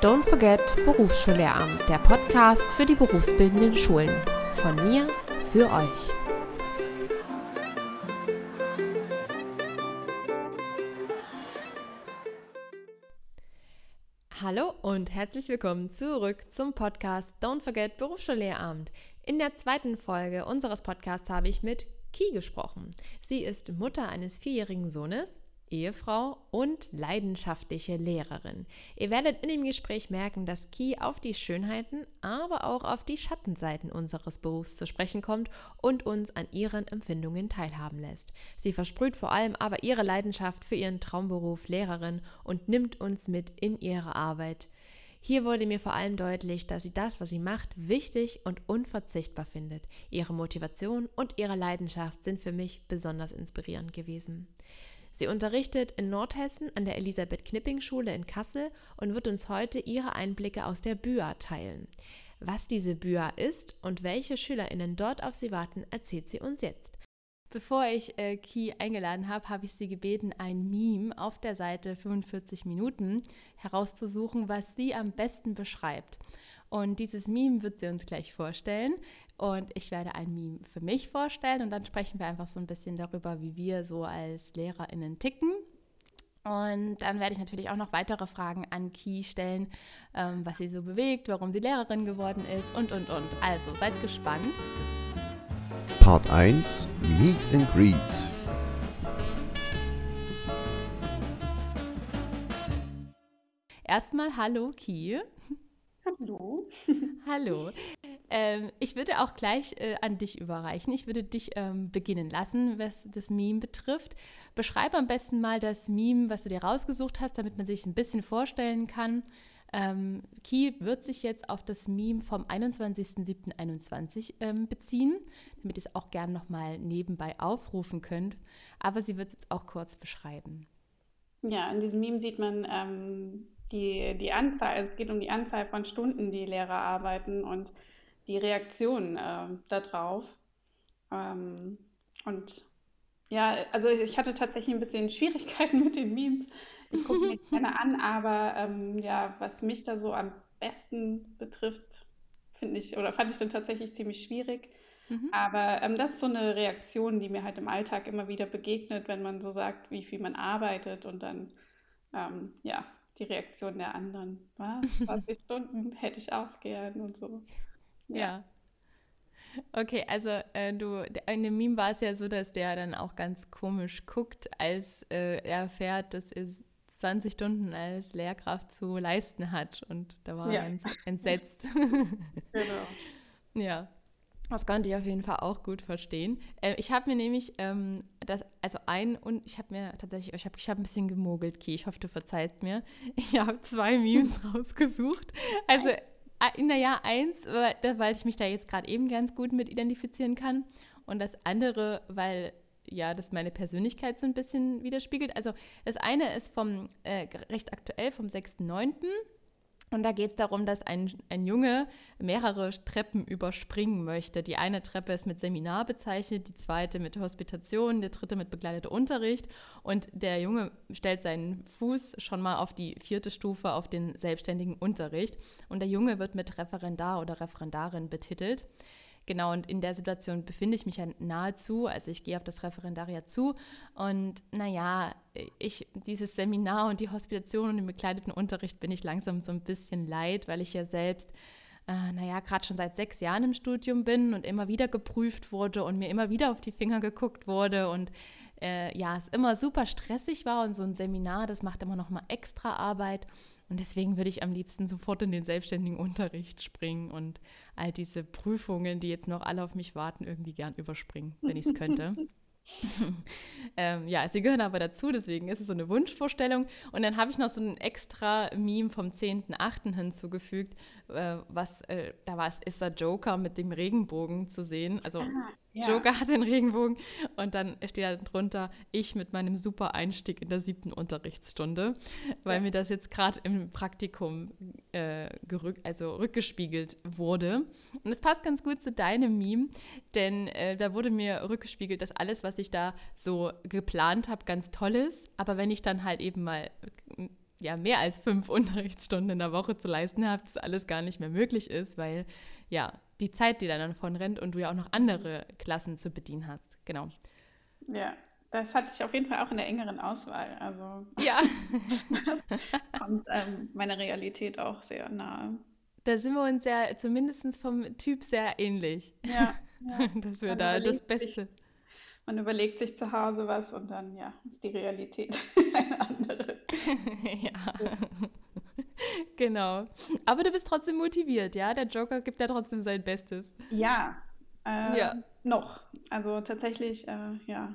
Don't Forget Berufsschullehramt, der Podcast für die berufsbildenden Schulen. Von mir für euch. Hallo und herzlich willkommen zurück zum Podcast Don't Forget Berufsschullehramt. In der zweiten Folge unseres Podcasts habe ich mit Ki gesprochen. Sie ist Mutter eines vierjährigen Sohnes Ehefrau und leidenschaftliche Lehrerin. Ihr werdet in dem Gespräch merken, dass Ki auf die Schönheiten, aber auch auf die Schattenseiten unseres Berufs zu sprechen kommt und uns an ihren Empfindungen teilhaben lässt. Sie versprüht vor allem aber ihre Leidenschaft für ihren Traumberuf Lehrerin und nimmt uns mit in ihre Arbeit. Hier wurde mir vor allem deutlich, dass sie das, was sie macht, wichtig und unverzichtbar findet. Ihre Motivation und ihre Leidenschaft sind für mich besonders inspirierend gewesen. Sie unterrichtet in Nordhessen an der Elisabeth-Knipping-Schule in Kassel und wird uns heute ihre Einblicke aus der BÜA teilen. Was diese BÜA ist und welche SchülerInnen dort auf sie warten, erzählt sie uns jetzt. Bevor ich äh, Ki eingeladen habe, habe ich sie gebeten, ein Meme auf der Seite 45 Minuten herauszusuchen, was sie am besten beschreibt. Und dieses Meme wird sie uns gleich vorstellen. Und ich werde ein Meme für mich vorstellen und dann sprechen wir einfach so ein bisschen darüber, wie wir so als LehrerInnen ticken. Und dann werde ich natürlich auch noch weitere Fragen an Ki stellen, ähm, was sie so bewegt, warum sie Lehrerin geworden ist und, und, und. Also seid gespannt. Part 1 Meet and Greet. Erstmal hallo Ki. Hallo. Hallo. Ähm, ich würde auch gleich äh, an dich überreichen. Ich würde dich ähm, beginnen lassen, was das Meme betrifft. Beschreib am besten mal das Meme, was du dir rausgesucht hast, damit man sich ein bisschen vorstellen kann. Ähm, Ki wird sich jetzt auf das Meme vom 21.07.21 ähm, beziehen, damit ihr es auch gerne nochmal nebenbei aufrufen könnt. Aber sie wird es jetzt auch kurz beschreiben. Ja, in diesem Meme sieht man ähm, die, die Anzahl, also es geht um die Anzahl von Stunden, die Lehrer arbeiten und die Reaktion äh, darauf. Ähm, und ja, also ich hatte tatsächlich ein bisschen Schwierigkeiten mit den Memes. Ich gucke mir keine an, aber ähm, ja, was mich da so am besten betrifft, finde ich, oder fand ich dann tatsächlich ziemlich schwierig. Mhm. Aber ähm, das ist so eine Reaktion, die mir halt im Alltag immer wieder begegnet, wenn man so sagt, wie viel man arbeitet und dann, ähm, ja, die Reaktion der anderen. Was? 20 Stunden hätte ich auch gern und so. Ja. ja. Okay, also äh, du, in dem Meme war es ja so, dass der dann auch ganz komisch guckt, als äh, er erfährt, dass er 20 Stunden als Lehrkraft zu leisten hat. Und da war ja. er ganz entsetzt. genau. Ja. Das konnte ich auf jeden Fall auch gut verstehen. Äh, ich habe mir nämlich ähm, das, also ein und ich habe mir tatsächlich, ich habe ich hab ein bisschen gemogelt, Ki. Ich hoffe, du verzeihst mir. Ich habe zwei Memes rausgesucht. Also, äh, naja, eins, weil, weil ich mich da jetzt gerade eben ganz gut mit identifizieren kann. Und das andere, weil ja, das meine Persönlichkeit so ein bisschen widerspiegelt. Also das eine ist vom äh, recht aktuell, vom 6.9. Und da geht es darum, dass ein, ein Junge mehrere Treppen überspringen möchte. Die eine Treppe ist mit Seminar bezeichnet, die zweite mit Hospitation, der dritte mit begleiteter Unterricht. Und der Junge stellt seinen Fuß schon mal auf die vierte Stufe, auf den selbstständigen Unterricht. Und der Junge wird mit Referendar oder Referendarin betitelt. Genau, und in der Situation befinde ich mich ja nahezu. Also ich gehe auf das Referendariat zu und naja, ich, dieses Seminar und die Hospitation und den bekleideten Unterricht bin ich langsam so ein bisschen leid, weil ich ja selbst, äh, naja, gerade schon seit sechs Jahren im Studium bin und immer wieder geprüft wurde und mir immer wieder auf die Finger geguckt wurde und äh, ja, es immer super stressig war und so ein Seminar, das macht immer noch mal extra Arbeit. Und deswegen würde ich am liebsten sofort in den selbstständigen Unterricht springen und all diese Prüfungen, die jetzt noch alle auf mich warten, irgendwie gern überspringen, wenn ich es könnte. ähm, ja, sie gehören aber dazu, deswegen ist es so eine Wunschvorstellung. Und dann habe ich noch so ein extra Meme vom 10.8. hinzugefügt, äh, was, äh, da war es, ist der Joker mit dem Regenbogen zu sehen. Also ah, ja. Joker hat den Regenbogen und dann steht da drunter, ich mit meinem super Einstieg in der siebten Unterrichtsstunde, weil ja. mir das jetzt gerade im Praktikum äh, gerück, also rückgespiegelt wurde. Und es passt ganz gut zu deinem Meme, denn äh, da wurde mir rückgespiegelt, dass alles, was ich da so geplant habe, ganz toll ist. Aber wenn ich dann halt eben mal ja mehr als fünf Unterrichtsstunden in der Woche zu leisten habt, das alles gar nicht mehr möglich ist, weil ja die Zeit, die dann davon rennt und du ja auch noch andere Klassen zu bedienen hast. Genau. Ja, das hatte ich auf jeden Fall auch in der engeren Auswahl. Also ja. kommt ähm, meiner Realität auch sehr nahe. Da sind wir uns ja zumindest vom Typ sehr ähnlich. Ja. ja. Dass wir man da das Beste. Sich, man überlegt sich zu Hause was und dann, ja, ist die Realität eine andere. ja. genau. Aber du bist trotzdem motiviert, ja? Der Joker gibt ja trotzdem sein Bestes. Ja. Äh, ja. Noch. Also tatsächlich, äh, ja.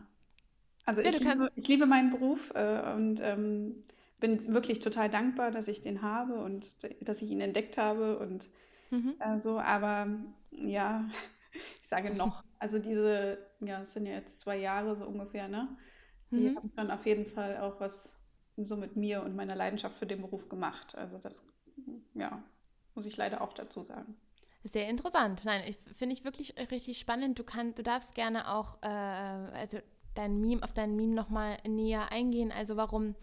Also ja, ich, liebe, ich, liebe, meinen Beruf äh, und ähm, bin wirklich total dankbar, dass ich den habe und dass ich ihn entdeckt habe und mhm. äh, so. Aber ja, ich sage noch. Also diese, ja, es sind ja jetzt zwei Jahre so ungefähr, ne? Die mhm. haben dann auf jeden Fall auch was so mit mir und meiner Leidenschaft für den Beruf gemacht. Also das, ja, muss ich leider auch dazu sagen. Sehr interessant. Nein, ich, finde ich wirklich richtig spannend. Du kannst, du darfst gerne auch, äh, also dein Meme, auf dein Meme nochmal näher eingehen. Also warum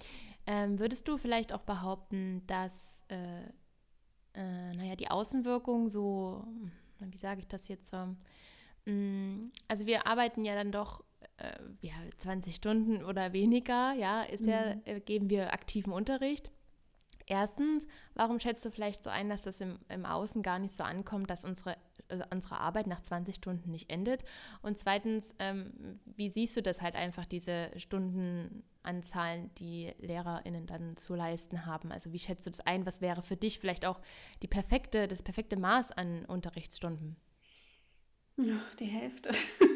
ähm, würdest du vielleicht auch behaupten, dass äh, äh, naja, die Außenwirkung so, wie sage ich das jetzt? Ähm, also wir arbeiten ja dann doch äh, ja, 20 Stunden oder weniger, ja, ist mhm. ja, äh, geben wir aktiven Unterricht. Erstens, warum schätzt du vielleicht so ein, dass das im, im Außen gar nicht so ankommt, dass unsere, also unsere Arbeit nach 20 Stunden nicht endet? Und zweitens, ähm, wie siehst du das halt einfach, diese Stundenanzahlen, die LehrerInnen dann zu leisten haben? Also wie schätzt du das ein? Was wäre für dich vielleicht auch die perfekte, das perfekte Maß an Unterrichtsstunden? Die Hälfte.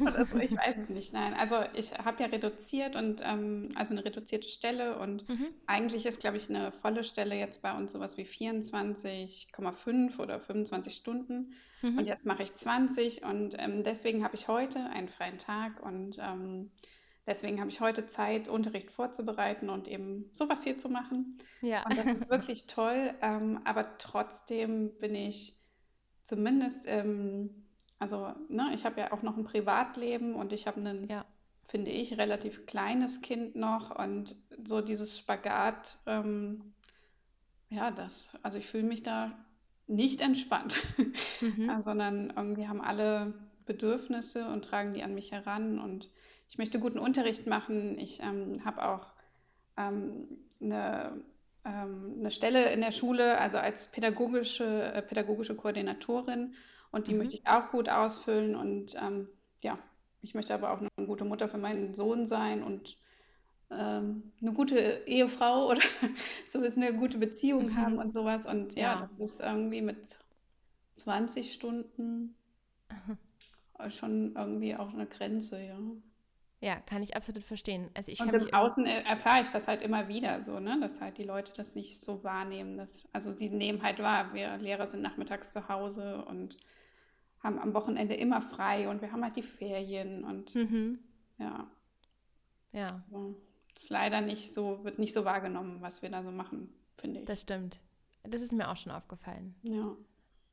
Oder so, ich weiß es nicht. Nein, also ich habe ja reduziert und ähm, also eine reduzierte Stelle und mhm. eigentlich ist, glaube ich, eine volle Stelle jetzt bei uns sowas wie 24,5 oder 25 Stunden. Mhm. Und jetzt mache ich 20 und ähm, deswegen habe ich heute einen freien Tag und ähm, deswegen habe ich heute Zeit, Unterricht vorzubereiten und eben sowas hier zu machen. Ja. Und das ist wirklich toll. Ähm, aber trotzdem bin ich zumindest ähm, also ne, ich habe ja auch noch ein Privatleben und ich habe ein, ja. finde ich, relativ kleines Kind noch und so dieses Spagat, ähm, ja, das, also ich fühle mich da nicht entspannt, mhm. sondern irgendwie haben alle Bedürfnisse und tragen die an mich heran und ich möchte guten Unterricht machen. Ich ähm, habe auch ähm, eine, ähm, eine Stelle in der Schule, also als pädagogische, äh, pädagogische Koordinatorin und die mhm. möchte ich auch gut ausfüllen. Und ähm, ja, ich möchte aber auch eine gute Mutter für meinen Sohn sein und ähm, eine gute Ehefrau oder so ist eine gute Beziehung mhm. haben und sowas. Und ja, ja, das ist irgendwie mit 20 Stunden schon irgendwie auch eine Grenze, ja. Ja, kann ich absolut verstehen. Also ich und im Außen erfahre ich das halt immer wieder so, ne? dass halt die Leute das nicht so wahrnehmen. Dass, also die nehmen halt wahr, wir Lehrer sind nachmittags zu Hause und haben am Wochenende immer frei und wir haben halt die Ferien und mhm. ja. Ja. Also, ist leider nicht so, wird nicht so wahrgenommen, was wir da so machen, finde ich. Das stimmt. Das ist mir auch schon aufgefallen. Ja.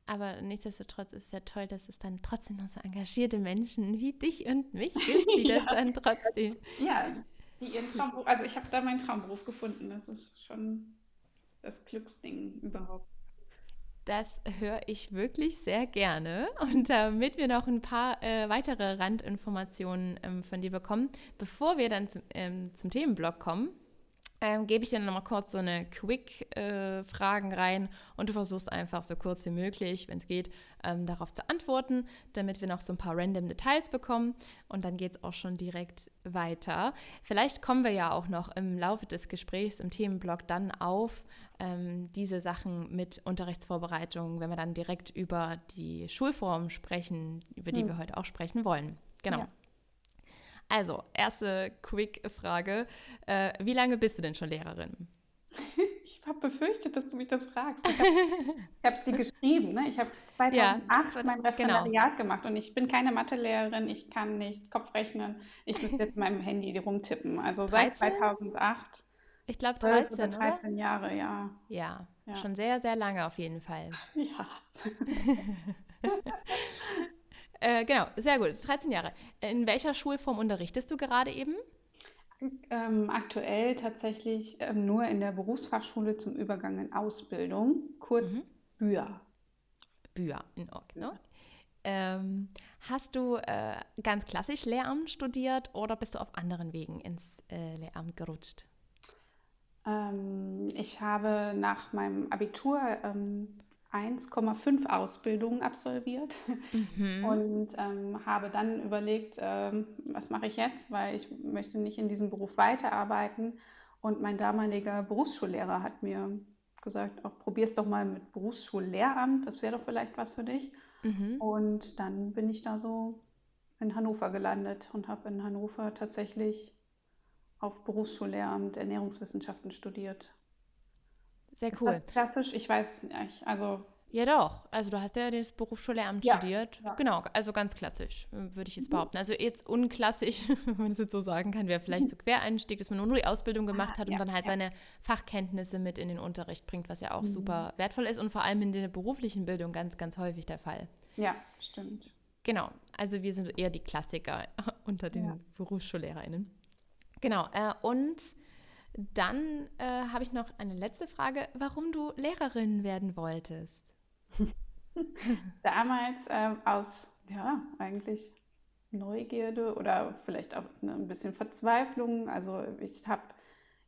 Aber nichtsdestotrotz ist es ja toll, dass es dann trotzdem noch so engagierte Menschen wie dich und mich gibt, die das ja. dann trotzdem. Ja, die ihren Traumberuf, also ich habe da meinen Traumberuf gefunden. Das ist schon das Glücksding überhaupt. Das höre ich wirklich sehr gerne. Und damit wir noch ein paar äh, weitere Randinformationen ähm, von dir bekommen, bevor wir dann zum, ähm, zum Themenblock kommen, ähm, gebe ich dir noch mal kurz so eine Quick-Fragen äh, rein und du versuchst einfach so kurz wie möglich, wenn es geht, ähm, darauf zu antworten, damit wir noch so ein paar random Details bekommen und dann geht es auch schon direkt weiter. Vielleicht kommen wir ja auch noch im Laufe des Gesprächs im Themenblock dann auf ähm, diese Sachen mit Unterrichtsvorbereitung, wenn wir dann direkt über die Schulform sprechen, über die hm. wir heute auch sprechen wollen. Genau. Ja. Also, erste Quick-Frage. Äh, wie lange bist du denn schon Lehrerin? Ich habe befürchtet, dass du mich das fragst. Ich habe es dir geschrieben. Ne? Ich habe 2008 ja, mein Referendariat genau. gemacht und ich bin keine Mathelehrerin. Ich kann nicht Kopfrechnen. Ich muss jetzt mit meinem Handy rumtippen. Also 13? seit 2008. Ich glaube 13, 13 oder? Jahre, ja. ja. ja. schon sehr, sehr lange auf jeden Fall. Ja. Äh, genau, sehr gut. 13 Jahre. In welcher Schulform unterrichtest du gerade eben? Ähm, aktuell tatsächlich ähm, nur in der Berufsfachschule zum Übergang in Ausbildung, kurz Mhm. BÜA. Bühr, in Ordnung. Ähm, hast du äh, ganz klassisch Lehramt studiert oder bist du auf anderen Wegen ins äh, Lehramt gerutscht? Ähm, ich habe nach meinem Abitur ähm, 1,5 Ausbildungen absolviert Mhm. und ähm, habe dann überlegt, ähm, was mache ich jetzt, weil ich möchte nicht in diesem Beruf weiterarbeiten. Und mein damaliger Berufsschullehrer hat mir gesagt, auch probier's doch mal mit Berufsschullehramt, das wäre doch vielleicht was für dich. Mhm. Und dann bin ich da so in Hannover gelandet und habe in Hannover tatsächlich auf Berufsschullehramt Ernährungswissenschaften studiert. Sehr Ist cool. das klassisch? Ich weiß nicht. Also, Ja, doch. Also du hast ja das Berufsschullehramt ja, studiert. ja. Genau, also ganz klassisch, würde ich jetzt Mhm. behaupten. Also jetzt unklassisch, wenn man das jetzt so sagen kann, wäre vielleicht so Quereinstieg, dass man nur die Ausbildung gemacht Ah, hat und ja, dann halt seine Fachkenntnisse mit in den Unterricht bringt, was ja auch Mhm. super wertvoll ist und vor allem in der beruflichen Bildung ganz, ganz häufig der Fall. Ja, stimmt. Genau, also wir sind eher die Klassiker unter den. BerufsschullehrerInnen. Genau, äh, und dann äh, habe ich noch eine letzte Frage, warum du Lehrerin werden wolltest. Damals ähm, aus, ja, eigentlich Neugierde oder vielleicht auch ne, ein bisschen Verzweiflung. Also ich habe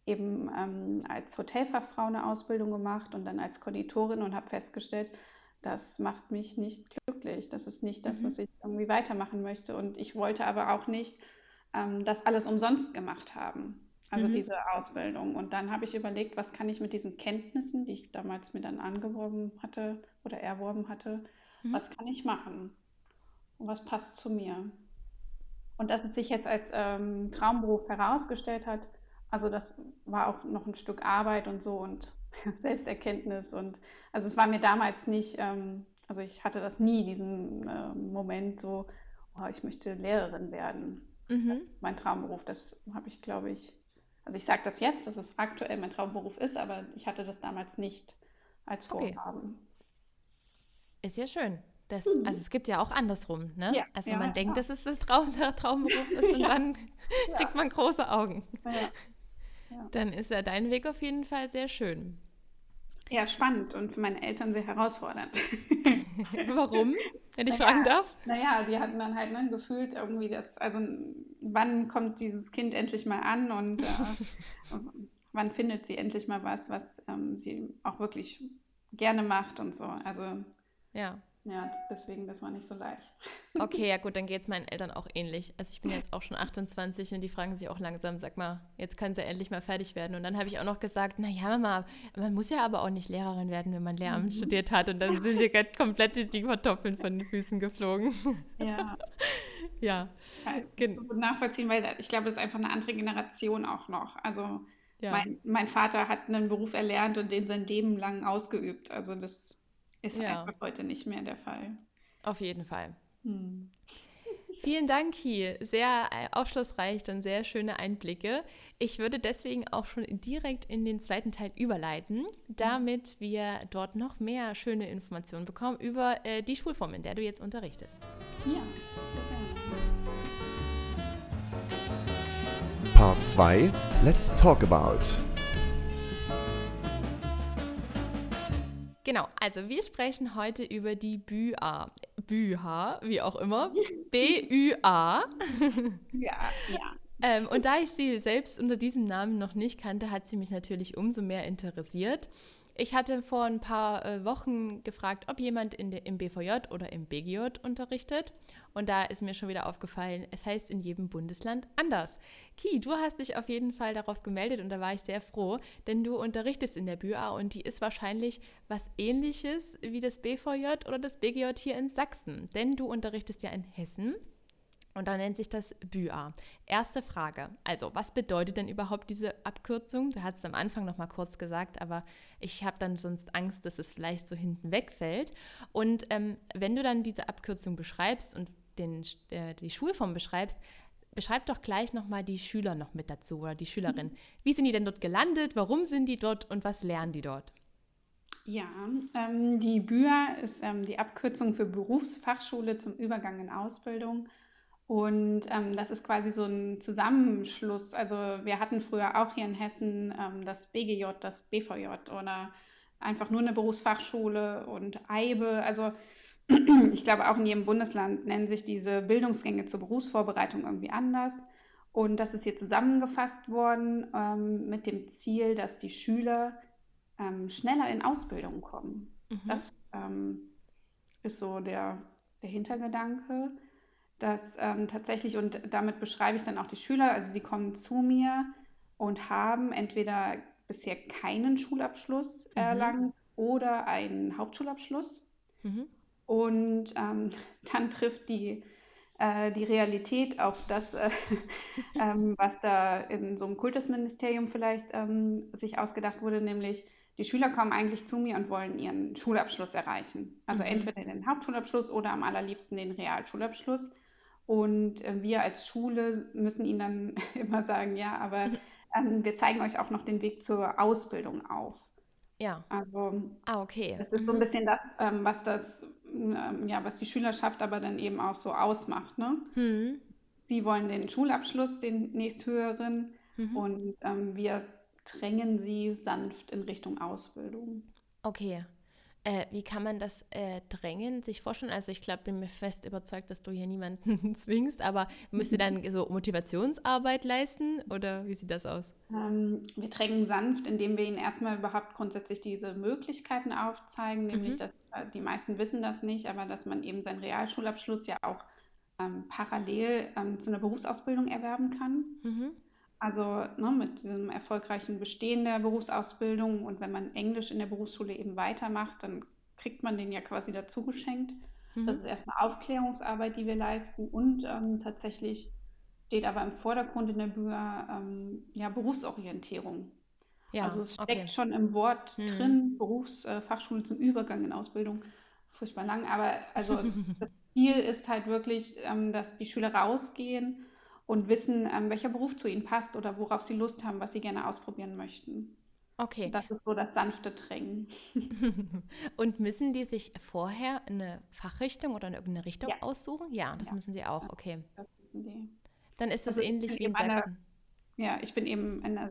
eben ähm, als Hotelfachfrau eine Ausbildung gemacht und dann als Konditorin und habe festgestellt, das macht mich nicht glücklich. Das ist nicht das, Mhm. was ich irgendwie weitermachen möchte. Und ich wollte aber auch nicht ähm, das alles umsonst gemacht haben. Also Mhm. diese Ausbildung. Und dann habe ich überlegt, was kann ich mit diesen Kenntnissen, die ich damals mir dann angeworben hatte oder erworben hatte, Mhm. was kann ich machen? Und was passt zu mir? Und dass es sich jetzt als ähm, Traumberuf herausgestellt hat, also das war auch noch ein Stück Arbeit und so und Selbsterkenntnis und also es war mir damals nicht, ähm, also ich hatte das nie, diesen äh, Moment so, oh, ich möchte Lehrerin werden. Mhm. Mein Traumberuf, das habe ich, glaube ich, also ich sage das jetzt, dass es aktuell mein Traumberuf ist, aber ich hatte das damals nicht als Okay. Vorhaben. Ist ja schön. Das, Mhm. also es gibt ja auch andersrum, ne? Ja, Also ja, man denkt, ja. dass es das Traum, der Traumberuf ist und dann kriegt man große Augen. Dann ist ja dein Weg auf jeden Fall sehr schön. Ja, spannend und für meine Eltern sehr herausfordernd. Warum, wenn ich Naja, fragen darf? naja, die hatten dann halt ne, gefühlt irgendwie das, also wann kommt dieses Kind endlich mal an und äh, wann findet sie endlich mal was, was ähm, sie auch wirklich gerne macht und so. Also Ja. Ja, deswegen, das war nicht so leicht. Okay, ja gut, dann geht es meinen Eltern auch ähnlich. Also ich bin jetzt auch schon 28 und die fragen sich auch langsam, sag mal, jetzt kann sie endlich mal fertig werden. Und dann habe ich auch noch gesagt, naja, Mama, man muss ja aber auch nicht Lehrerin werden, wenn man Lehramt Mhm. studiert hat. Und dann sind dir komplett die Kartoffeln von den Füßen geflogen. Ja, ja, Gen- ich gut nachvollziehen, weil ich glaube, das ist einfach eine andere Generation auch noch. Also ja. mein, mein Vater hat einen Beruf erlernt und den sein Leben lang ausgeübt. Also das ist Ja. einfach heute nicht mehr der Fall. Auf jeden Fall. Hm. Vielen Dank, Ki. Sehr äh, aufschlussreich und sehr schöne Einblicke. Ich würde deswegen auch schon direkt in den zweiten Teil überleiten, damit wir dort noch mehr schöne Informationen bekommen über äh, die Schulform, in der du jetzt unterrichtest. Ja, sehr gerne. Part 2 Let's Talk About. Genau, also wir sprechen heute über die BÜA. BÜA, wie auch immer. B-Ü-A. Ja, ja. Ähm, und da ich sie selbst unter diesem Namen noch nicht kannte, hat sie mich natürlich umso mehr interessiert. Ich hatte vor ein paar äh, Wochen gefragt, ob jemand in der, im BVJ oder im BGJ unterrichtet. Und da ist mir schon wieder aufgefallen, es heißt in jedem Bundesland anders. Ki, du hast dich auf jeden Fall darauf gemeldet und da war ich sehr froh, denn du unterrichtest in der BÜA und die ist wahrscheinlich was ähnliches wie das BVJ oder das BGJ hier in Sachsen. Denn du unterrichtest ja in Hessen. Und da nennt sich das BÜA. Erste Frage. Also, was bedeutet denn überhaupt diese Abkürzung? Du hast es am Anfang noch mal kurz gesagt, aber ich habe dann sonst Angst, dass es vielleicht so hinten wegfällt. Und ähm, wenn du dann diese Abkürzung beschreibst und den, äh, die Schulform beschreibst, beschreib doch gleich noch mal die Schüler noch mit dazu oder die Schülerin. Wie sind die denn dort gelandet? Warum sind die dort und was lernen die dort? Ja, ähm, die BÜA ist ähm, die Abkürzung für Berufsfachschule zum Übergang in Ausbildung. Und ähm, das ist quasi so ein Zusammenschluss. Also wir hatten früher auch hier in Hessen ähm, das BGJ, das BVJ oder einfach nur eine Berufsfachschule und EIBE. Also ich glaube, auch in jedem Bundesland nennen sich diese Bildungsgänge zur Berufsvorbereitung irgendwie anders. Und das ist hier zusammengefasst worden ähm, mit dem Ziel, dass die Schüler ähm, schneller in Ausbildung kommen. Mhm. Das ähm, ist so der, der Hintergedanke, dass ähm, tatsächlich, und damit beschreibe ich dann auch die Schüler, also sie kommen zu mir und haben entweder bisher keinen Schulabschluss mhm. erlangt oder einen Hauptschulabschluss. Mhm. Und ähm, dann trifft die, äh, die Realität auf das, äh, ähm, was da in so einem Kultusministerium vielleicht ähm, sich ausgedacht wurde, nämlich die Schüler kommen eigentlich zu mir und wollen ihren Schulabschluss erreichen. Also mhm. entweder den Hauptschulabschluss oder am allerliebsten den Realschulabschluss. Und äh, wir als Schule müssen ihnen dann immer sagen, ja, aber ähm, wir zeigen euch auch noch den Weg zur Ausbildung auf. Ja. Also ah, okay. das ist mhm. so ein mhm. bisschen das, ähm, was das, ähm, ja, was die Schülerschaft aber dann eben auch so ausmacht. Ne? Mhm. Sie wollen den Schulabschluss, den nächsthöheren, mhm. und ähm, wir drängen sie sanft in Richtung Ausbildung. Okay. Äh, wie kann man das äh, drängen, sich vorstellen? Also ich glaube, bin mir fest überzeugt, dass du hier niemanden zwingst, aber müsst ihr dann so Motivationsarbeit leisten oder wie sieht das aus? Ähm, wir drängen sanft, indem wir ihnen erstmal überhaupt grundsätzlich diese Möglichkeiten aufzeigen, nämlich, mhm. dass äh, die meisten wissen das nicht, aber dass man eben seinen Realschulabschluss ja auch ähm, parallel ähm, zu einer Berufsausbildung erwerben kann. Mhm. Also ne, mit diesem erfolgreichen Bestehen der Berufsausbildung und wenn man Englisch in der Berufsschule eben weitermacht, dann kriegt man den ja quasi dazu geschenkt. Mhm. Das ist erstmal Aufklärungsarbeit, die wir leisten und ähm, tatsächlich steht aber im Vordergrund in der Bühne ähm, ja, Berufsorientierung. Ja, also es steckt okay. schon im Wort mhm. drin, Berufsfachschule äh, zum Übergang in Ausbildung. Furchtbar lang, aber also das Ziel ist halt wirklich, ähm, dass die Schüler rausgehen und wissen, ähm, welcher Beruf zu ihnen passt oder worauf sie Lust haben, was sie gerne ausprobieren möchten. Okay. Das ist so das sanfte Drängen. und müssen die sich vorher eine Fachrichtung oder eine irgendeine Richtung ja. aussuchen? Ja, das ja. müssen sie auch. Okay. Das müssen die. Dann ist das also ähnlich wie in Sachsen. Eine, ja, ich bin eben in einer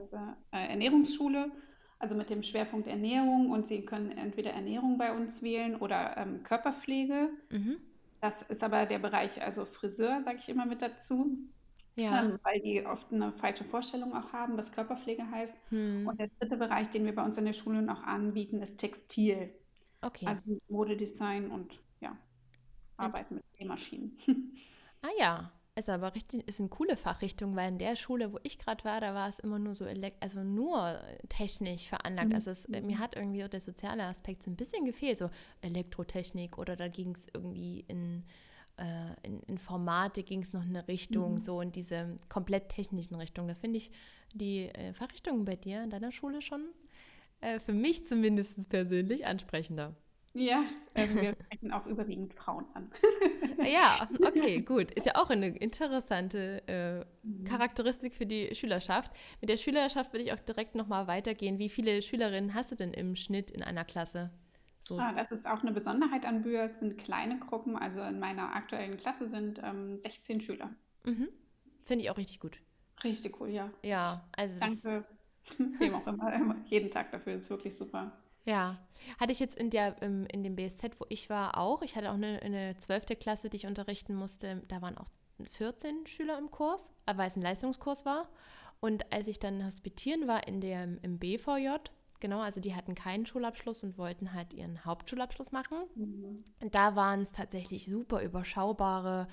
äh, Ernährungsschule, also mit dem Schwerpunkt Ernährung und Sie können entweder Ernährung bei uns wählen oder ähm, Körperpflege. Mhm. Das ist aber der Bereich, also Friseur, sage ich immer mit dazu. Ja. Ähm, weil die oft eine falsche Vorstellung auch haben, was Körperpflege heißt. Hm. Und der dritte Bereich, den wir bei uns in der Schule noch anbieten, ist Textil. Okay. Also Modedesign und ja, Arbeit und? mit Nähmaschinen. Ah ja, ist aber richtig, ist eine coole Fachrichtung, weil in der Schule, wo ich gerade war, da war es immer nur so, also nur technisch veranlagt. Mhm. Also es, mir hat irgendwie der soziale Aspekt so ein bisschen gefehlt, so Elektrotechnik oder da ging es irgendwie in äh, in Informatik ging es noch in eine Richtung, mhm. so in diese komplett technischen Richtung. Da finde ich die äh, Fachrichtungen bei dir in deiner Schule schon äh, für mich zumindest persönlich ansprechender. Ja, also wir sprechen auch überwiegend Frauen an. ja, okay, gut. Ist ja auch eine interessante äh, mhm. Charakteristik für die Schülerschaft. Mit der Schülerschaft würde ich auch direkt nochmal weitergehen. Wie viele Schülerinnen hast du denn im Schnitt in einer Klasse? So. Ah, das ist auch eine Besonderheit an Bühr. Es sind kleine Gruppen. Also in meiner aktuellen Klasse sind ähm, 16 Schüler. Mhm. Finde ich auch richtig gut. Richtig cool, ja. Ja, also. Danke. Wem auch immer, immer, jeden Tag dafür. Das ist wirklich super. Ja, hatte ich jetzt in, der, in dem BSZ, wo ich war, auch. Ich hatte auch eine, eine 12. Klasse, die ich unterrichten musste. Da waren auch 14 Schüler im Kurs, weil es ein Leistungskurs war. Und als ich dann hospitieren war in der, im BVJ, Genau, also die hatten keinen Schulabschluss und wollten halt ihren Hauptschulabschluss machen. Mhm. Da waren es tatsächlich super überschaubare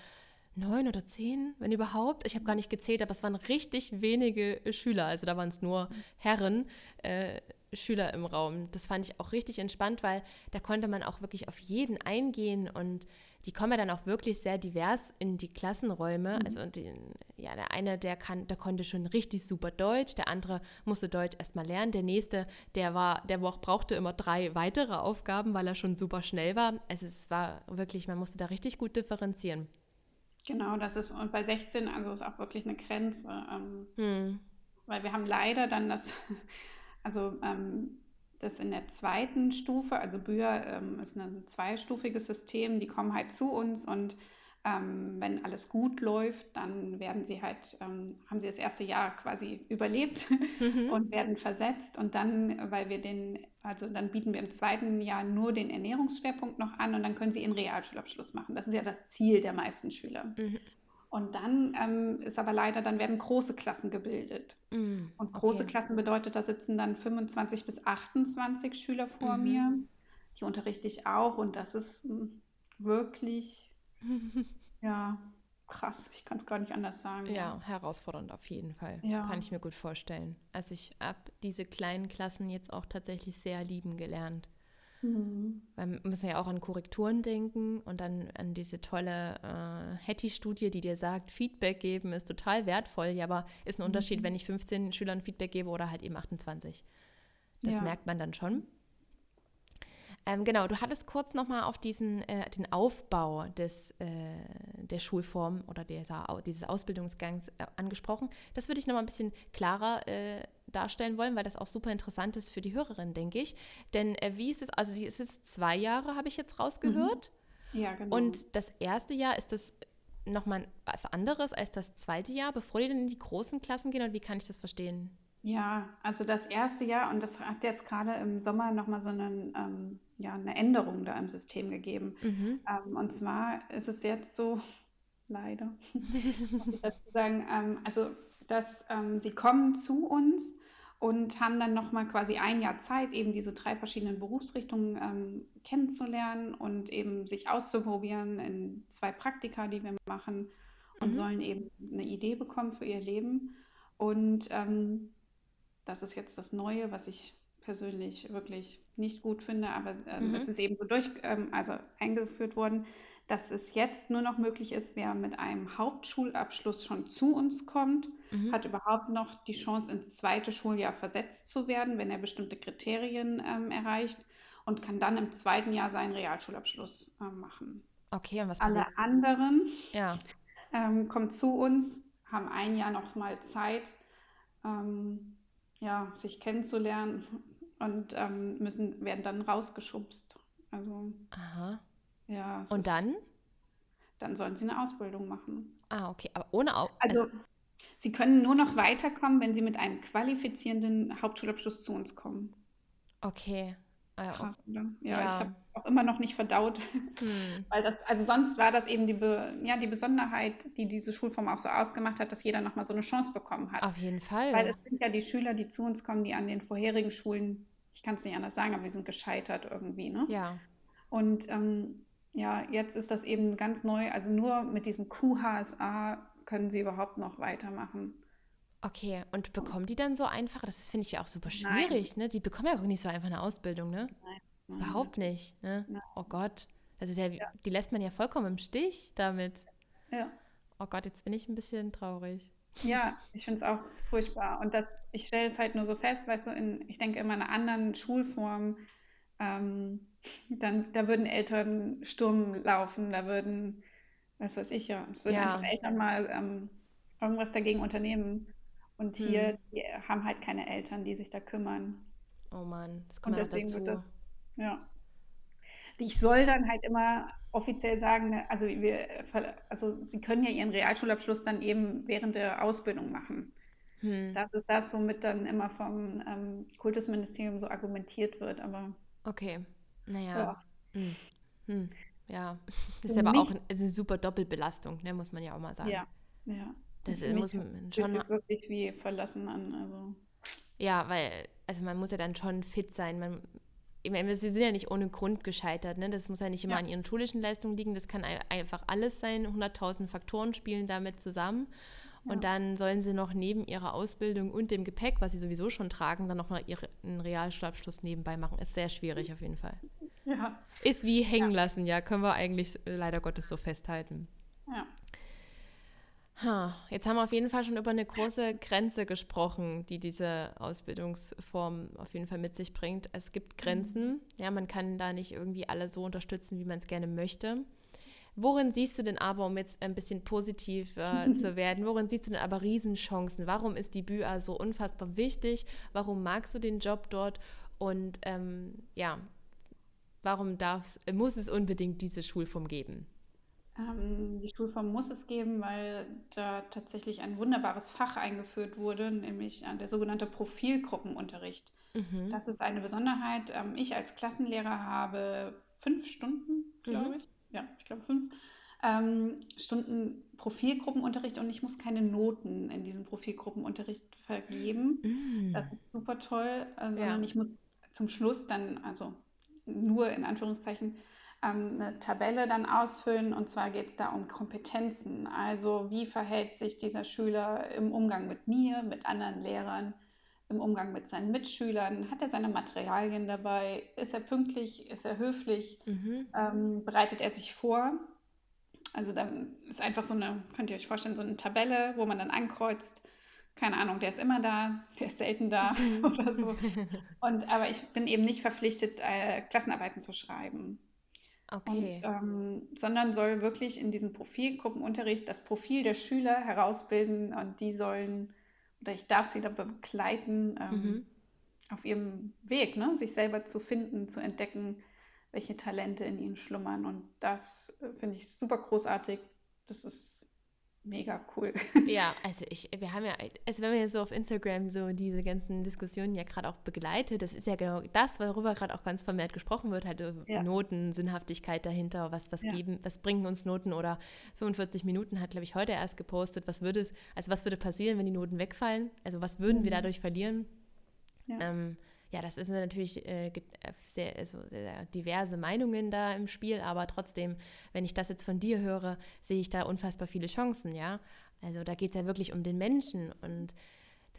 neun oder zehn, wenn überhaupt. Ich habe gar nicht gezählt, aber es waren richtig wenige Schüler. Also da waren es nur Herren. Äh, Schüler im Raum. Das fand ich auch richtig entspannt, weil da konnte man auch wirklich auf jeden eingehen und die kommen ja dann auch wirklich sehr divers in die Klassenräume. Mhm. Also den, ja, der eine, der kann, der konnte schon richtig super Deutsch, der andere musste Deutsch erstmal lernen, der nächste, der war, der brauchte immer drei weitere Aufgaben, weil er schon super schnell war. Also es war wirklich, man musste da richtig gut differenzieren. Genau, das ist, und bei 16, also ist auch wirklich eine Grenze. Ähm, hm. Weil wir haben leider dann das, also ähm, das in der zweiten Stufe, also Bühr ähm, ist ein zweistufiges System, die kommen halt zu uns und Ähm, wenn alles gut läuft, dann werden sie halt, ähm, haben sie das erste Jahr quasi überlebt mhm. und werden versetzt. Und dann, weil wir den, also dann bieten wir im zweiten Jahr nur den Ernährungsschwerpunkt noch an und dann können sie ihren Realschulabschluss machen. Das ist ja das Ziel der meisten Schüler. Mhm. Und dann ähm, ist aber leider, dann werden große Klassen gebildet. Mm, und große okay. Klassen bedeutet, da sitzen dann 25 bis 28 Schüler vor mhm. mir. Die unterrichte ich auch und das ist hm, wirklich, ja, krass. Ich kann es gar nicht anders sagen. Ja, ja, herausfordernd auf jeden Fall. Ja. Kann ich mir gut vorstellen. Also ich habe diese kleinen Klassen jetzt auch tatsächlich sehr lieben gelernt. Mhm. Weil wir müssen ja auch an Korrekturen denken und dann an diese tolle äh, Hattie-Studie, die dir sagt, Feedback geben ist total wertvoll. Ja, aber ist ein Unterschied, mhm. wenn ich 15 Schülern Feedback gebe oder halt eben 28. Das ja. merkt man dann schon. Ähm, genau, du hattest kurz nochmal auf diesen, äh, den Aufbau des, äh, der Schulform oder dieser, dieses Ausbildungsgangs äh, angesprochen. Das würde ich nochmal ein bisschen klarer äh, darstellen wollen, weil das auch super interessant ist für die Hörerin, denke ich. Denn äh, wie ist es, also es ist zwei Jahre, habe ich jetzt rausgehört. Mhm. Ja, genau. Und das erste Jahr ist das nochmal was anderes als das zweite Jahr, bevor die dann in die großen Klassen gehen? Und wie kann ich das verstehen? Ja, also das erste Jahr, und das hat jetzt gerade im Sommer nochmal so einen, ähm, ja, eine Änderung da im System gegeben. Mhm. Ähm, und zwar ist es jetzt so, leider, muss ich dazu sagen, ähm, also dass ähm, sie kommen zu uns und haben dann nochmal quasi ein Jahr Zeit, eben diese drei verschiedenen Berufsrichtungen ähm, kennenzulernen und eben sich auszuprobieren in zwei Praktika, die wir machen und mhm. sollen eben eine Idee bekommen für ihr Leben. Und ähm, das ist jetzt das Neue, was ich persönlich wirklich nicht gut finde, aber äh, mhm. es ist eben so durch, ähm, also eingeführt worden, dass es jetzt nur noch möglich ist, wer mit einem Hauptschulabschluss schon zu uns kommt, mhm. hat überhaupt noch die Chance, ins zweite Schuljahr versetzt zu werden, wenn er bestimmte Kriterien ähm, erreicht und kann dann im zweiten Jahr seinen Realschulabschluss äh, machen. Okay, und was passiert? Alle anderen ja. ähm, kommen zu uns, haben ein Jahr noch mal Zeit, ähm, ja, sich kennenzulernen und ähm, müssen, werden dann rausgeschubst. Also, Aha. Ja. Und dann? Dann sollen sie eine Ausbildung machen. Ah, okay. Aber ohne Au also, also, sie können nur noch weiterkommen, wenn sie mit einem qualifizierenden Hauptschulabschluss zu uns kommen. Okay. Ah, Krass, oder? Ja, ja. ich habe auch immer noch nicht verdaut. Hm. Weil das, also sonst war das eben die, Be ja, die Besonderheit, die diese Schulform auch so ausgemacht hat, dass jeder nochmal so eine Chance bekommen hat. Auf jeden Fall. Weil es sind ja die Schüler, die zu uns kommen, die an den vorherigen Schulen, ich kann es nicht anders sagen, aber die sind gescheitert irgendwie, ne? Ja. Und ähm, ja, jetzt ist das eben ganz neu. Also nur mit diesem QHSA können sie überhaupt noch weitermachen. Okay, und bekommen die dann so einfach? Das finde ich ja auch super schwierig, Nein. ne? Die bekommen ja auch nicht so einfach eine Ausbildung, ne? Nein. Überhaupt nicht, ne? Nein. Oh Gott. Das ist ja, ja, die lässt man ja vollkommen im Stich damit. Ja. Oh Gott, jetzt bin ich ein bisschen traurig. Ja, ich finde es auch furchtbar. Und das, ich stelle es halt nur so fest, weißt du, in, ich denke immer in einer anderen Schulform, ähm, dann, da würden Eltern Sturm laufen, da würden, was weiß ich ja, es würden ja. einfach Eltern mal ähm, irgendwas dagegen unternehmen. Und hm. hier die haben halt keine Eltern, die sich da kümmern. Oh Mann, das kommt Und deswegen dazu. wird das, ja. Ich soll dann halt immer offiziell sagen, ne, also wir, also sie können ja ihren Realschulabschluss dann eben während der Ausbildung machen. Hm. Das ist das, womit dann immer vom ähm, Kultusministerium so argumentiert wird, aber Okay, naja. Ja. Hm. Hm. ja. Das ist aber auch eine super Doppelbelastung, ne, muss man ja auch mal sagen. Ja, ja. Das ist, muss man schon. Das ist wirklich wie verlassen an. Also. Ja, weil, also man muss ja dann schon fit sein. Man, ich meine, sie sind ja nicht ohne Grund gescheitert. Ne? Das muss ja nicht immer ja. an ihren schulischen Leistungen liegen. Das kann einfach alles sein. 100.000 Faktoren spielen damit zusammen. Und dann sollen sie noch neben ihrer Ausbildung und dem Gepäck, was sie sowieso schon tragen, dann noch einen Realschulabschluss nebenbei machen. Ist sehr schwierig auf jeden Fall. Ja. Ist wie hängen ja. lassen, ja, können wir eigentlich äh, leider Gottes so festhalten. Ja. Ha, jetzt haben wir auf jeden Fall schon über eine große Grenze gesprochen, die diese Ausbildungsform auf jeden Fall mit sich bringt. Es gibt Grenzen, mhm. ja, man kann da nicht irgendwie alle so unterstützen, wie man es gerne möchte. Worin siehst du denn aber, um jetzt ein bisschen positiv äh, zu werden, worin siehst du denn aber Riesenchancen? Warum ist die BÜA so unfassbar wichtig? Warum magst du den Job dort? Und ähm, ja, warum darf's, muss es unbedingt diese Schulform geben? Ähm, die Schulform muss es geben, weil da tatsächlich ein wunderbares Fach eingeführt wurde, nämlich äh, der sogenannte Profilgruppenunterricht. Mhm. Das ist eine Besonderheit. Ähm, ich als Klassenlehrer habe fünf Stunden, glaube Mhm. ich. Ja, ich glaube fünf ähm, Stunden Profilgruppenunterricht und ich muss keine Noten in diesem Profilgruppenunterricht vergeben. Mm. Das ist super toll, äh, Ja. sondern ich muss zum Schluss dann, also nur in Anführungszeichen, ähm, eine Tabelle dann ausfüllen. Und zwar geht es da um Kompetenzen. Also wie verhält sich dieser Schüler im Umgang mit mir, mit anderen Lehrern, im Umgang mit seinen Mitschülern? Hat er seine Materialien dabei? Ist er pünktlich? Ist er höflich? Mhm. Ähm, bereitet er sich vor? Also dann ist einfach so eine, könnt ihr euch vorstellen, so eine Tabelle, wo man dann ankreuzt, keine Ahnung, der ist immer da, der ist selten da oder so. Und aber ich bin eben nicht verpflichtet, äh, Klassenarbeiten zu schreiben. Und, Okay. ähm, sondern soll wirklich in diesem Profilgruppenunterricht das Profil der Schüler herausbilden und die sollen, oder ich darf sie dabei begleiten, ähm, Mhm. auf ihrem Weg, ne, sich selber zu finden, zu entdecken, welche Talente in ihnen schlummern. Und das äh, finde ich super großartig. Das ist mega cool. Ja, also ich, wir haben ja, also wenn man jetzt so auf Instagram so diese ganzen Diskussionen ja gerade auch begleitet, das ist ja genau das, worüber gerade auch ganz vermehrt gesprochen wird, halt äh, Ja. Noten, Sinnhaftigkeit dahinter, was, was Ja. geben, was bringen uns Noten oder 45 Minuten hat, glaube ich, heute erst gepostet, was würde es, also was würde passieren, wenn die Noten wegfallen? Also was würden wir Mhm. dadurch verlieren? Ja. Ähm, ja, das sind natürlich äh, äh, sehr, also sehr diverse Meinungen da im Spiel, aber trotzdem, wenn ich das jetzt von dir höre, sehe ich da unfassbar viele Chancen, ja. Also da geht es ja wirklich um den Menschen und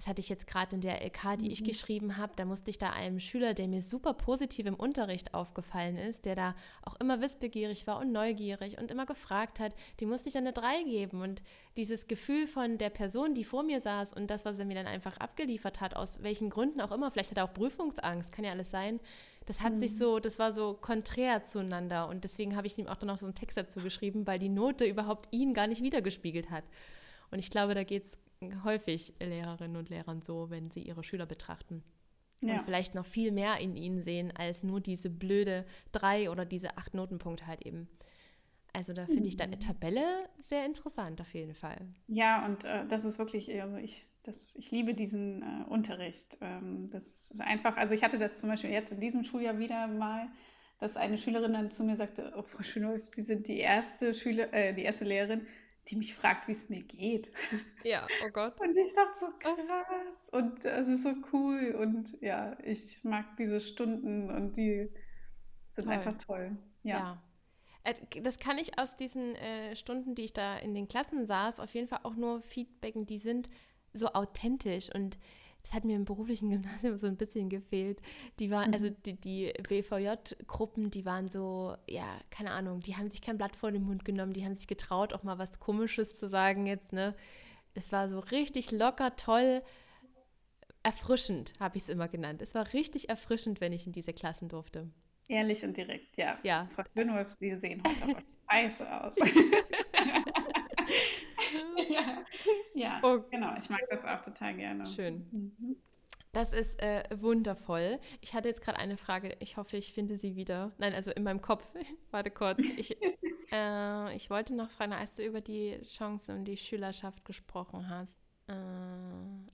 das hatte ich jetzt gerade in der LK, die ich geschrieben habe, da musste ich da einem Schüler, der mir super positiv im Unterricht aufgefallen ist, der da auch immer wissbegierig war und neugierig und immer gefragt hat, die musste ich dann eine 3 geben. Und dieses Gefühl von der Person, die vor mir saß und das, was er mir dann einfach abgeliefert hat, aus welchen Gründen auch immer, vielleicht hat er auch Prüfungsangst, kann ja alles sein, das hat sich so, das war so konträr zueinander. Und deswegen habe ich ihm auch dann noch so einen Text dazu geschrieben, weil die Note überhaupt ihn gar nicht wiedergespiegelt hat. Und ich glaube, da geht es häufig Lehrerinnen und Lehrern so, wenn sie ihre Schüler betrachten. Ja. Und vielleicht noch viel mehr in ihnen sehen, als nur diese blöde drei oder diese acht Notenpunkte halt eben. Also da finde ich deine Tabelle sehr interessant auf jeden Fall. Ja, und äh, das ist wirklich, also ich, das, ich liebe diesen äh, Unterricht. Ähm, das ist einfach, also ich hatte das zum Beispiel jetzt in diesem Schuljahr wieder mal, dass eine Schülerin dann zu mir sagte, oh, Frau Schönolf, Sie sind die erste Schüler, äh, die erste Lehrerin, die mich fragt, wie es mir geht. Ja, oh Gott. Und ich dachte so, krass. Und es ist so cool. Und ja, ich mag diese Stunden und die sind Toll. einfach toll. Ja. Ja. Äh, Das kann ich aus diesen äh, Stunden, die ich da in den Klassen saß, auf jeden Fall auch nur feedbacken. Die sind so authentisch und das hat mir im beruflichen Gymnasium so ein bisschen gefehlt. Die waren, also die, die BVJ-Gruppen, die waren so, ja, keine Ahnung, die haben sich kein Blatt vor den Mund genommen, die haben sich getraut, auch mal was Komisches zu sagen jetzt, ne? Es war so richtig locker, toll, erfrischend, habe ich es immer genannt. Es war richtig erfrischend, wenn ich in diese Klassen durfte. Ehrlich und direkt, ja. Ja. Frau Schönolf, Sie sehen heute aber scheiße aus. ja, ja Oh. genau. Ich mag das auch total gerne. Schön. Mhm. Das ist äh, wundervoll. Ich hatte jetzt gerade eine Frage. Ich hoffe, ich finde sie wieder. Nein, also in meinem Kopf. Warte kurz. Ich, äh, ich wollte noch fragen, als du über die Chancen und die Schülerschaft gesprochen hast. Äh,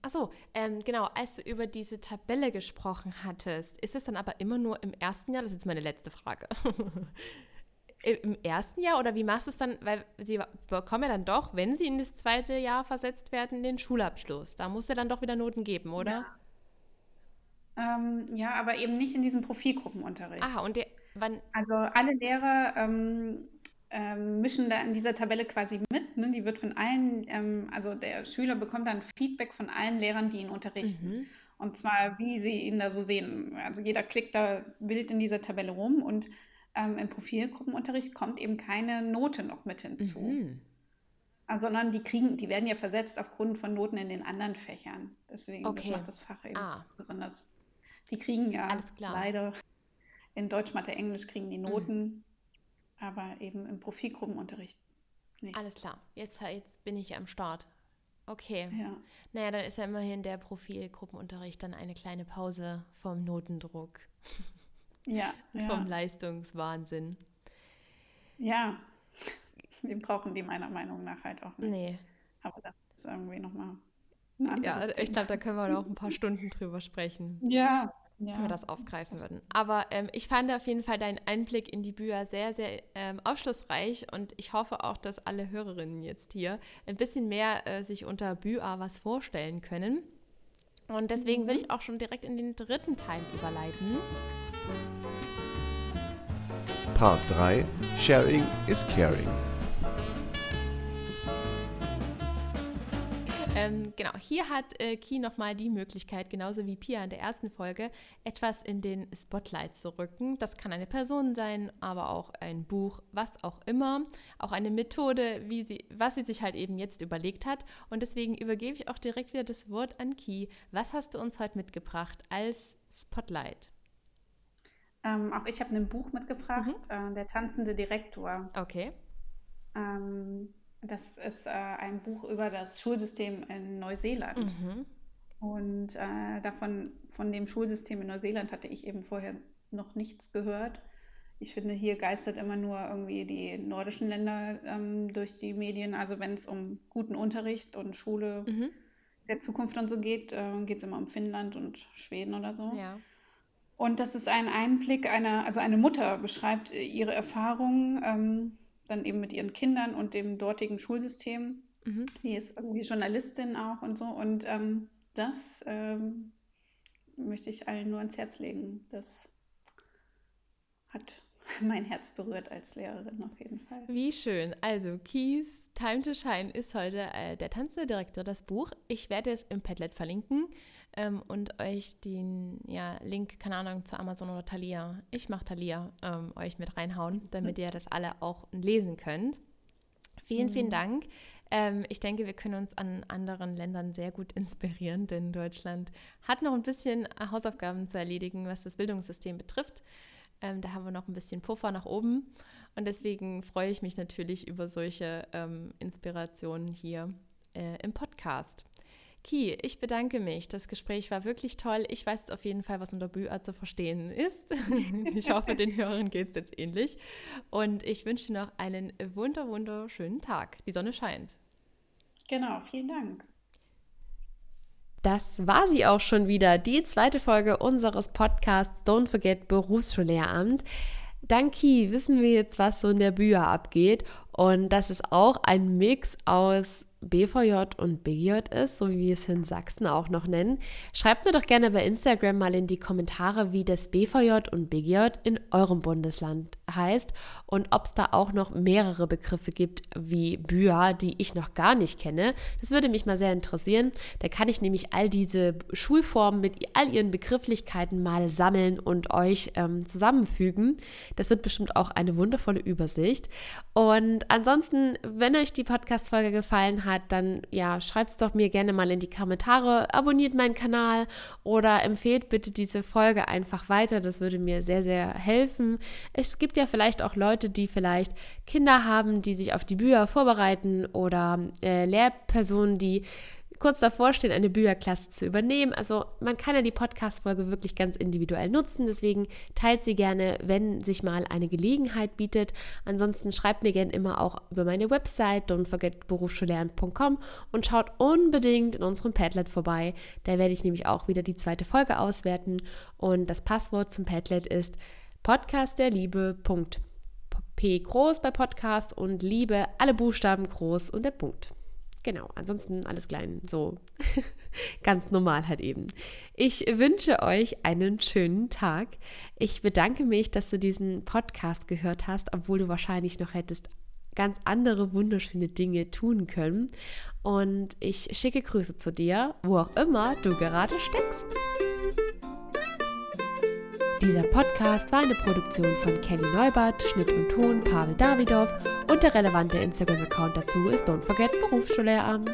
achso, ähm, genau, als du über diese Tabelle gesprochen hattest, ist es dann aber immer nur im ersten Jahr? Das ist jetzt meine letzte Frage. Im ersten Jahr oder wie machst du es dann? Weil sie bekommen ja dann doch, wenn sie in das zweite Jahr versetzt werden, den Schulabschluss. Da muss er dann doch wieder Noten geben, oder? Ähm, ja, aber eben nicht in diesem Profilgruppenunterricht. Ah, und der, wann, Also alle Lehrer ähm, ähm, mischen da in dieser Tabelle quasi mit. Ne? Die wird von allen, ähm, also der Schüler bekommt dann Feedback von allen Lehrern, die ihn unterrichten. Mhm. Und zwar, wie sie ihn da so sehen. Also jeder klickt da wild in dieser Tabelle rum und ähm, im Profilgruppenunterricht kommt eben keine Note noch mit hinzu. Mhm. Also, sondern die kriegen, die werden ja versetzt aufgrund von Noten in den anderen Fächern. Deswegen, das Okay. macht das Fach eben Ah. besonders. Die kriegen ja leider in Deutsch, Mathe, Englisch kriegen Mhm. die Noten, aber eben im Profilgruppenunterricht nicht. Alles klar. Jetzt, jetzt bin ich am Start. Okay. Ja, Naja, dann ist ja immerhin der Profilgruppenunterricht dann eine kleine Pause vom Notendruck, ja, vom ja, Leistungswahnsinn. ja. wir brauchen die meiner Meinung nach halt auch nicht. Nee. Aber das ist irgendwie nochmal ein Ja, ich glaube, da können wir noch ein paar Stunden drüber sprechen. Ja, ja. wenn wir das aufgreifen würden. Aber ähm, ich fand auf jeden Fall deinen Einblick in die Bücher sehr, sehr ähm, aufschlussreich und ich hoffe auch, dass alle Hörerinnen jetzt hier ein bisschen mehr äh, sich unter Bücher was vorstellen können. Und deswegen mhm. will ich auch schon direkt in den dritten Teil überleiten. Part 3 Sharing is Caring. Ähm, genau, hier hat äh, Key nochmal die Möglichkeit, genauso wie Pia in der ersten Folge, etwas in den Spotlight zu rücken. Das kann eine Person sein, aber auch ein Buch, was auch immer. Auch eine Methode, wie sie, was sie sich halt eben jetzt überlegt hat. Und deswegen übergebe ich auch direkt wieder das Wort an Key. Was hast du uns heute mitgebracht als Spotlight? Ähm, auch ich habe ein Buch mitgebracht, mhm. äh, Der tanzende Direktor. Okay. Ähm, das ist äh, ein Buch über das Schulsystem in Neuseeland. Mhm. Und äh, davon, von dem Schulsystem in Neuseeland hatte ich eben vorher noch nichts gehört. Ich finde, hier geistert immer nur irgendwie die nordischen Länder ähm, durch die Medien. Also wenn es um guten Unterricht und Schule mhm. der Zukunft und so geht, äh, geht es immer um Finnland und Schweden oder so. Ja. Und das ist ein Einblick einer, also eine Mutter beschreibt ihre Erfahrungen ähm, dann eben mit ihren Kindern und dem dortigen Schulsystem. Mhm. Die ist irgendwie Journalistin auch und so. Und ähm, das ähm, möchte ich allen nur ans Herz legen. Das hat mein Herz berührt als Lehrerin auf jeden Fall. Wie schön. Also Keys Time to Shine ist heute äh, der Tanzdirektor, das Buch. Ich werde es im Padlet verlinken ähm, und euch den ja, Link, keine Ahnung, zu Amazon oder Thalia, ich mache Thalia, ähm, euch mit reinhauen, damit ihr das alle auch lesen könnt. Vielen, vielen mhm. Dank. Ähm, ich denke, wir können uns an anderen Ländern sehr gut inspirieren, denn Deutschland hat noch ein bisschen Hausaufgaben zu erledigen, was das Bildungssystem betrifft. Ähm, da haben wir noch ein bisschen Puffer nach oben. Und deswegen freue ich mich natürlich über solche ähm, Inspirationen hier äh, im Podcast. Ki, ich bedanke mich. Das Gespräch war wirklich toll. Ich weiß jetzt auf jeden Fall, was unter Bücher zu verstehen ist. ich hoffe, den Hörern geht es jetzt ähnlich. Und ich wünsche dir noch einen wunder, wunderschönen Tag. Die Sonne scheint. Genau, vielen Dank. Das war sie auch schon wieder, die zweite Folge unseres Podcasts Don't Forget Berufsschullehramt. Dank Ki wissen wir jetzt, was so in der Bühne abgeht. Und das ist auch ein Mix aus BVJ und BGJ ist, so wie wir es in Sachsen auch noch nennen. Schreibt mir doch gerne bei Instagram mal in die Kommentare, wie das BVJ und BGJ in eurem Bundesland heißt und ob es da auch noch mehrere Begriffe gibt wie BÜA, die ich noch gar nicht kenne. Das würde mich mal sehr interessieren. Da kann ich nämlich all diese Schulformen mit all ihren Begrifflichkeiten mal sammeln und euch ähm, zusammenfügen. Das wird bestimmt auch eine wundervolle Übersicht. Und ansonsten, wenn euch die Podcast-Folge gefallen hat, dann ja, schreibt es doch mir gerne mal in die Kommentare, abonniert meinen Kanal oder empfehlt bitte diese Folge einfach weiter. Das würde mir sehr, sehr helfen. Es gibt ja vielleicht auch Leute, die vielleicht Kinder haben, die sich auf die Bücher vorbereiten oder äh, Lehrpersonen, die kurz davor stehen, eine Bücherklasse zu übernehmen. Also man kann ja die Podcast-Folge wirklich ganz individuell nutzen. Deswegen teilt sie gerne, wenn sich mal eine Gelegenheit bietet. Ansonsten schreibt mir gerne immer auch über meine Website don'tforgetberufsschullernen.com und schaut unbedingt in unserem Padlet vorbei. Da werde ich nämlich auch wieder die zweite Folge auswerten. Und das Passwort zum Padlet ist Podcast der Liebe. P groß bei Podcast und Liebe, alle Buchstaben groß und der Punkt. Genau, ansonsten alles klein, so ganz normal halt eben. Ich wünsche euch einen schönen Tag. Ich bedanke mich, dass du diesen Podcast gehört hast, obwohl du wahrscheinlich noch hättest ganz andere wunderschöne Dinge tun können. Und ich schicke Grüße zu dir, wo auch immer du gerade steckst. Dieser Podcast war eine Produktion von Kenny Neubert, Schnitt und Ton Pavel Davidow und der relevante Instagram-Account dazu ist Don't Forget Berufsschullehramt.